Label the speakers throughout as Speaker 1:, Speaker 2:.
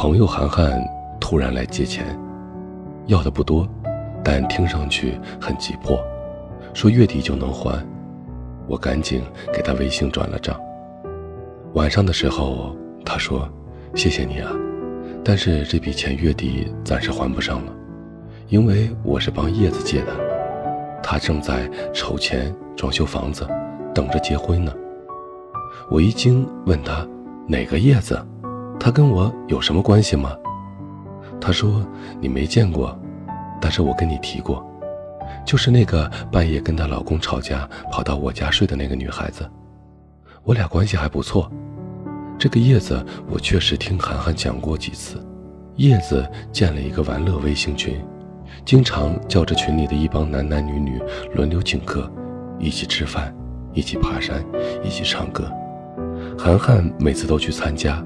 Speaker 1: 朋友涵涵突然来借钱，要的不多，但听上去很急迫，说月底就能还。我赶紧给他微信转了账。晚上的时候，他说：“谢谢你啊，但是这笔钱月底暂时还不上了，因为我是帮叶子借的，他正在筹钱装修房子，等着结婚呢。”我一惊，问他：“哪个叶子？”他跟我有什么关系吗？他说你没见过，但是我跟你提过，就是那个半夜跟她老公吵架跑到我家睡的那个女孩子，我俩关系还不错。这个叶子我确实听涵涵讲过几次，叶子建了一个玩乐微信群，经常叫着群里的一帮男男女女轮流请客，一起吃饭，一起爬山，一起唱歌，涵涵每次都去参加。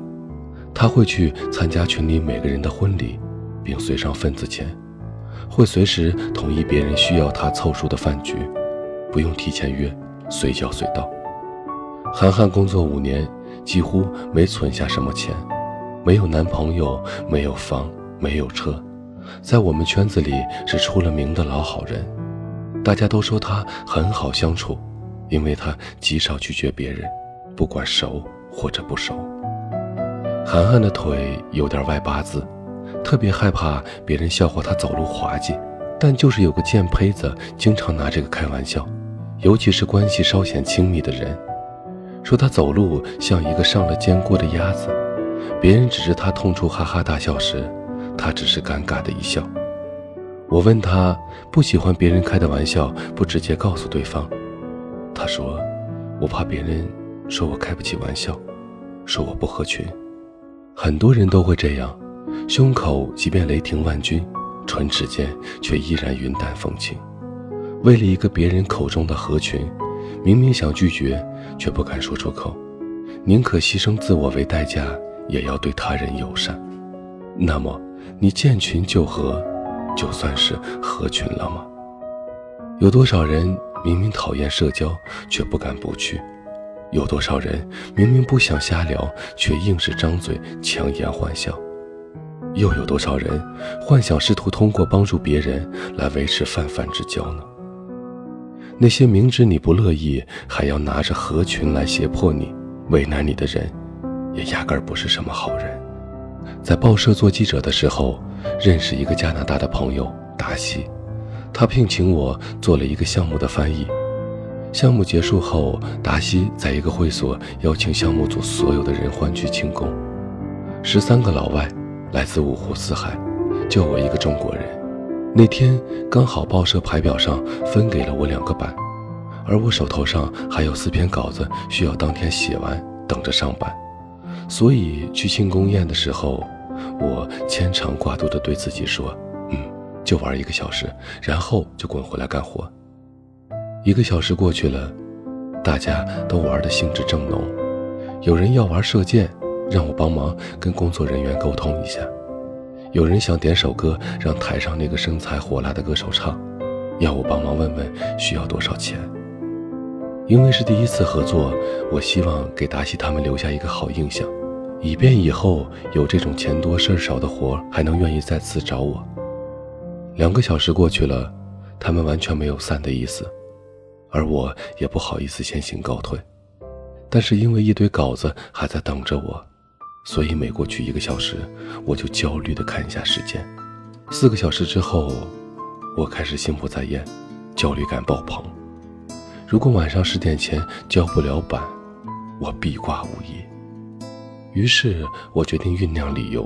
Speaker 1: 他会去参加群里每个人的婚礼，并随上份子钱，会随时同意别人需要他凑数的饭局，不用提前约，随叫随到。涵涵工作五年，几乎没存下什么钱，没有男朋友，没有房，没有车，在我们圈子里是出了名的老好人，大家都说他很好相处，因为他极少拒绝别人，不管熟或者不熟。涵涵的腿有点外八字，特别害怕别人笑话她走路滑稽，但就是有个贱胚子经常拿这个开玩笑，尤其是关系稍显亲密的人，说她走路像一个上了煎锅的鸭子。别人指着她痛处哈哈大笑时，她只是尴尬的一笑。我问她不喜欢别人开的玩笑，不直接告诉对方，她说：“我怕别人说我开不起玩笑，说我不合群。”很多人都会这样，胸口即便雷霆万钧，唇齿间却依然云淡风轻。为了一个别人口中的合群，明明想拒绝，却不敢说出口，宁可牺牲自我为代价，也要对他人友善。那么，你见群就合，就算是合群了吗？有多少人明明讨厌社交，却不敢不去？有多少人明明不想瞎聊，却硬是张嘴强颜欢笑？又有多少人幻想试图通过帮助别人来维持泛泛之交呢？那些明知你不乐意，还要拿着合群来胁迫你、为难你的人，也压根儿不是什么好人。在报社做记者的时候，认识一个加拿大的朋友达西，他聘请我做了一个项目的翻译。项目结束后，达西在一个会所邀请项目组所有的人欢聚庆功。十三个老外，来自五湖四海，就我一个中国人。那天刚好报社排表上分给了我两个版，而我手头上还有四篇稿子需要当天写完，等着上版。所以去庆功宴的时候，我牵肠挂肚地对自己说：“嗯，就玩一个小时，然后就滚回来干活。”一个小时过去了，大家都玩的兴致正浓。有人要玩射箭，让我帮忙跟工作人员沟通一下；有人想点首歌，让台上那个身材火辣的歌手唱，要我帮忙问问需要多少钱。因为是第一次合作，我希望给达西他们留下一个好印象，以便以后有这种钱多事少的活还能愿意再次找我。两个小时过去了，他们完全没有散的意思。而我也不好意思先行告退，但是因为一堆稿子还在等着我，所以每过去一个小时，我就焦虑地看一下时间。四个小时之后，我开始心不在焉，焦虑感爆棚。如果晚上十点前交不了版，我必挂无疑。于是我决定酝酿理由，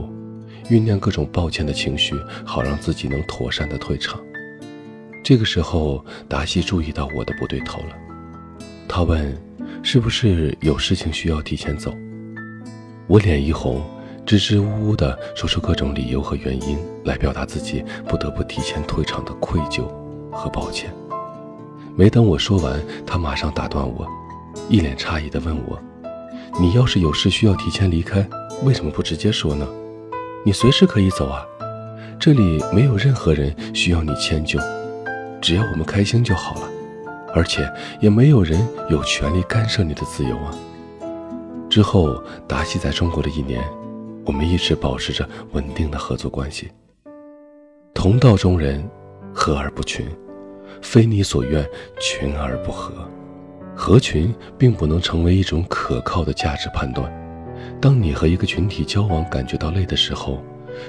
Speaker 1: 酝酿各种抱歉的情绪，好让自己能妥善的退场。这个时候，达西注意到我的不对头了，他问：“是不是有事情需要提前走？”我脸一红，支支吾吾地说出各种理由和原因，来表达自己不得不提前退场的愧疚和抱歉。没等我说完，他马上打断我，一脸诧异地问我：“你要是有事需要提前离开，为什么不直接说呢？你随时可以走啊，这里没有任何人需要你迁就。”只要我们开心就好了，而且也没有人有权利干涉你的自由啊。之后，达西在中国的一年，我们一直保持着稳定的合作关系。同道中人，和而不群，非你所愿，群而不和。合群并不能成为一种可靠的价值判断。当你和一个群体交往感觉到累的时候，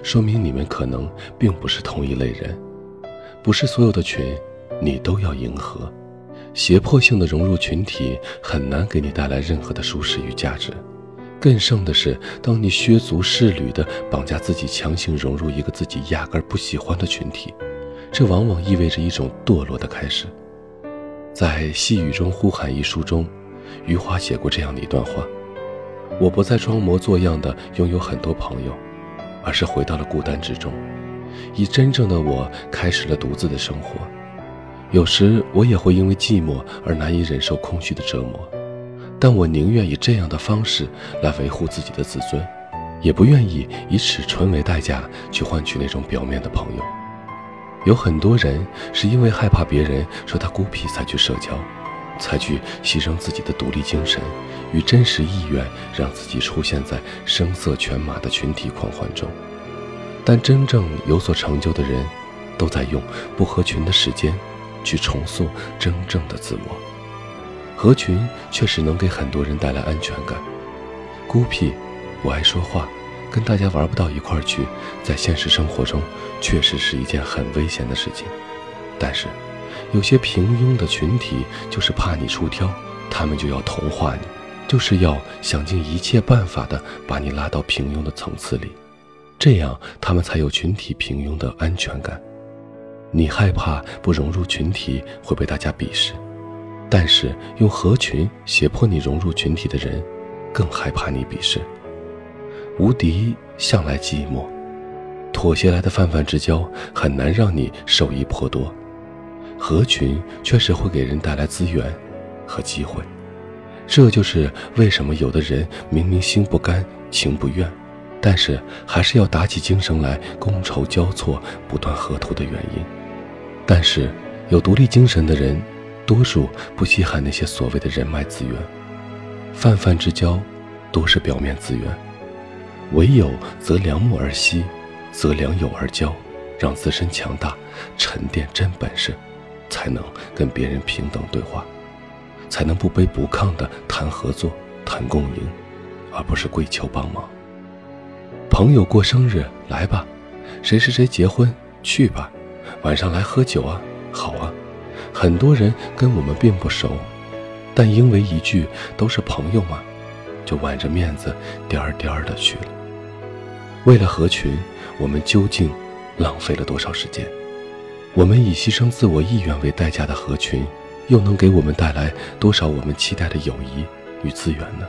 Speaker 1: 说明你们可能并不是同一类人。不是所有的群，你都要迎合。胁迫性的融入群体，很难给你带来任何的舒适与价值。更甚的是，当你削足适履地绑架自己，强行融入一个自己压根儿不喜欢的群体，这往往意味着一种堕落的开始。在《细雨中呼喊》一书中，余华写过这样的一段话：“我不再装模作样的拥有很多朋友，而是回到了孤单之中，以真正的我开始了独自的生活。有时我也会因为寂寞而难以忍受空虚的折磨。”但我宁愿以这样的方式来维护自己的自尊，也不愿意以尺寸为代价去换取那种表面的朋友。有很多人是因为害怕别人说他孤僻才去社交，才去牺牲自己的独立精神与真实意愿，让自己出现在声色犬马的群体狂欢中。但真正有所成就的人，都在用不合群的时间，去重塑真正的自我。合群确实能给很多人带来安全感，孤僻、不爱说话、跟大家玩不到一块儿去，在现实生活中确实是一件很危险的事情。但是，有些平庸的群体就是怕你出挑，他们就要同化你，就是要想尽一切办法的把你拉到平庸的层次里，这样他们才有群体平庸的安全感。你害怕不融入群体会被大家鄙视。但是用合群胁迫你融入群体的人，更害怕你鄙视。无敌向来寂寞，妥协来的泛泛之交很难让你受益颇多。合群确实会给人带来资源和机会，这就是为什么有的人明明心不甘情不愿，但是还是要打起精神来觥筹交错、不断合图的原因。但是有独立精神的人。多数不稀罕那些所谓的人脉资源，泛泛之交，多是表面资源。唯有择良木而栖，择良友而交，让自身强大，沉淀真本事，才能跟别人平等对话，才能不卑不亢地谈合作、谈共赢，而不是跪求帮忙。朋友过生日来吧，谁谁谁结婚去吧，晚上来喝酒啊，好啊。很多人跟我们并不熟，但因为一句都是朋友嘛，就挽着面子颠儿颠儿的去了。为了合群，我们究竟浪费了多少时间？我们以牺牲自我意愿为代价的合群，又能给我们带来多少我们期待的友谊与资源呢？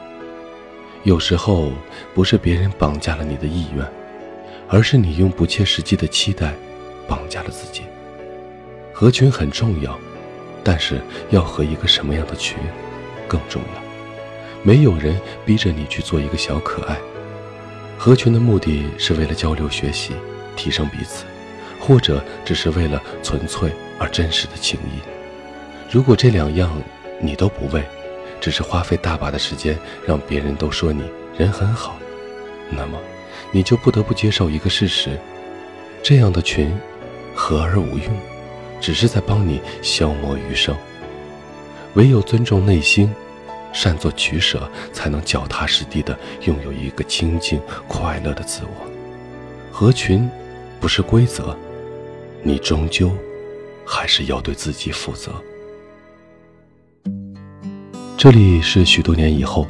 Speaker 1: 有时候不是别人绑架了你的意愿，而是你用不切实际的期待绑架了自己。合群很重要。但是要和一个什么样的群更重要？没有人逼着你去做一个小可爱。合群的目的是为了交流学习，提升彼此，或者只是为了纯粹而真实的情谊。如果这两样你都不为，只是花费大把的时间让别人都说你人很好，那么你就不得不接受一个事实：这样的群和而无用。只是在帮你消磨余生。唯有尊重内心，善作取舍，才能脚踏实地的拥有一个清净快乐的自我。合群不是规则，你终究还是要对自己负责。这里是许多年以后，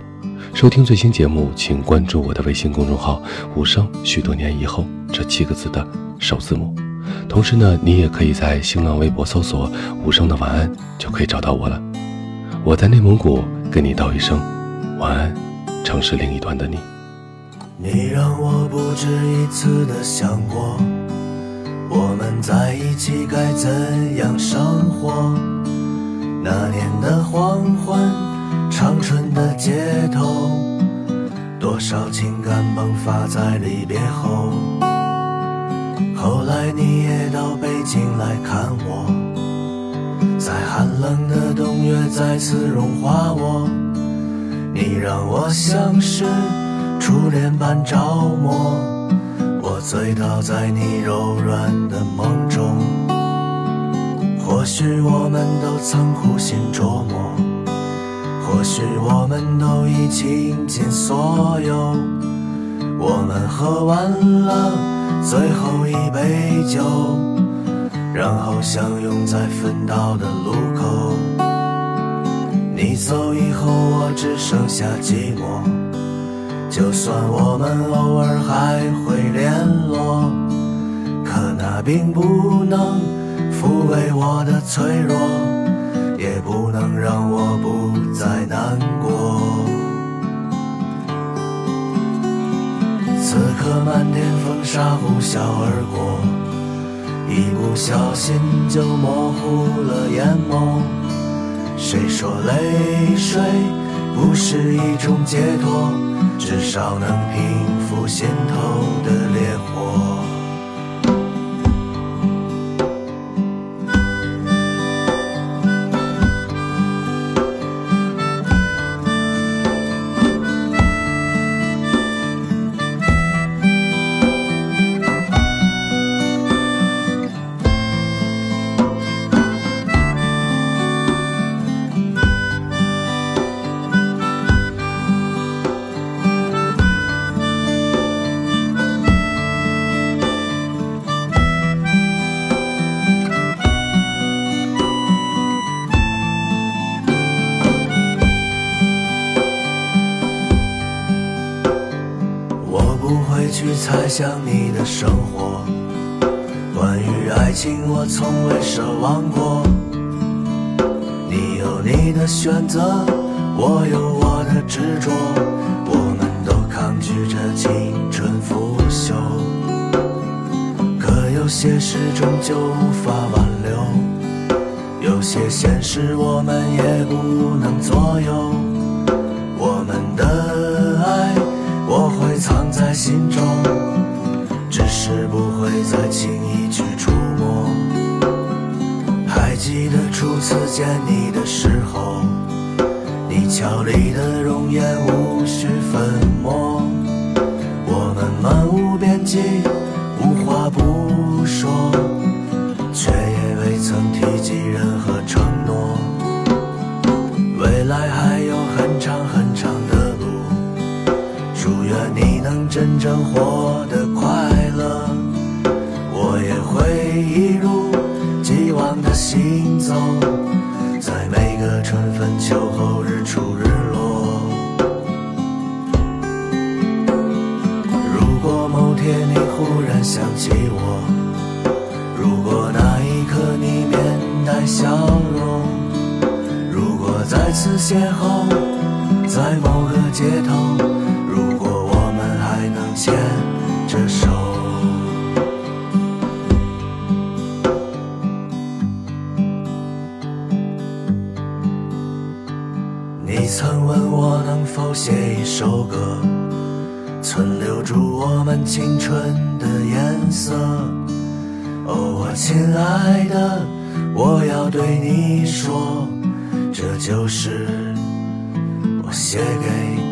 Speaker 1: 收听最新节目，请关注我的微信公众号“无声许多年以后”这七个字的首字母。同时呢，你也可以在新浪微博搜索“无声的晚安”，就可以找到我了。我在内蒙古跟你道一声晚安，城市另一端的你。
Speaker 2: 你让我不止一次的想过，我们在一起该怎样生活？那年的黄昏，长春的街头，多少情感迸发在离别后。后来你也到北京来看我，在寒冷的冬月再次融化我。你让我像是。初恋般着魔，我醉倒在你柔软的梦中。或许我们都曾苦心琢磨，或许我们都已倾尽所有。我们喝完了最后一杯酒，然后相拥在分道的路口。你走以后，我只剩下寂寞。就算我们偶尔还会联络，可那并不能。抚慰我的脆弱，也不能让我不再难过。此刻漫天风沙呼啸而过，一不小心就模糊了眼眸。谁说泪水不是一种解脱？至少能平复心头的烈火。想你的生活，关于爱情我从未奢望过。你有你的选择，我有我的执着，我们都抗拒着青春腐朽。可有些事终究无法挽留，有些现实我们也不能左右。我们的爱，我会藏在心中。次见你的时候，你俏丽的容颜无需粉墨。我们漫无边际，无话不说，却也未曾提及任何承诺。未来还有很长很长的路，祝愿你能真正活得快乐，我也。会一如既往的行走，春分秋后日出日落。如果某天你忽然想起我，如果那一刻你面带笑容，如果再次邂逅在某个街头，如果我们还能牵着手。住我们青春的颜色。哦，我亲爱的，我要对你说，这就是我写给。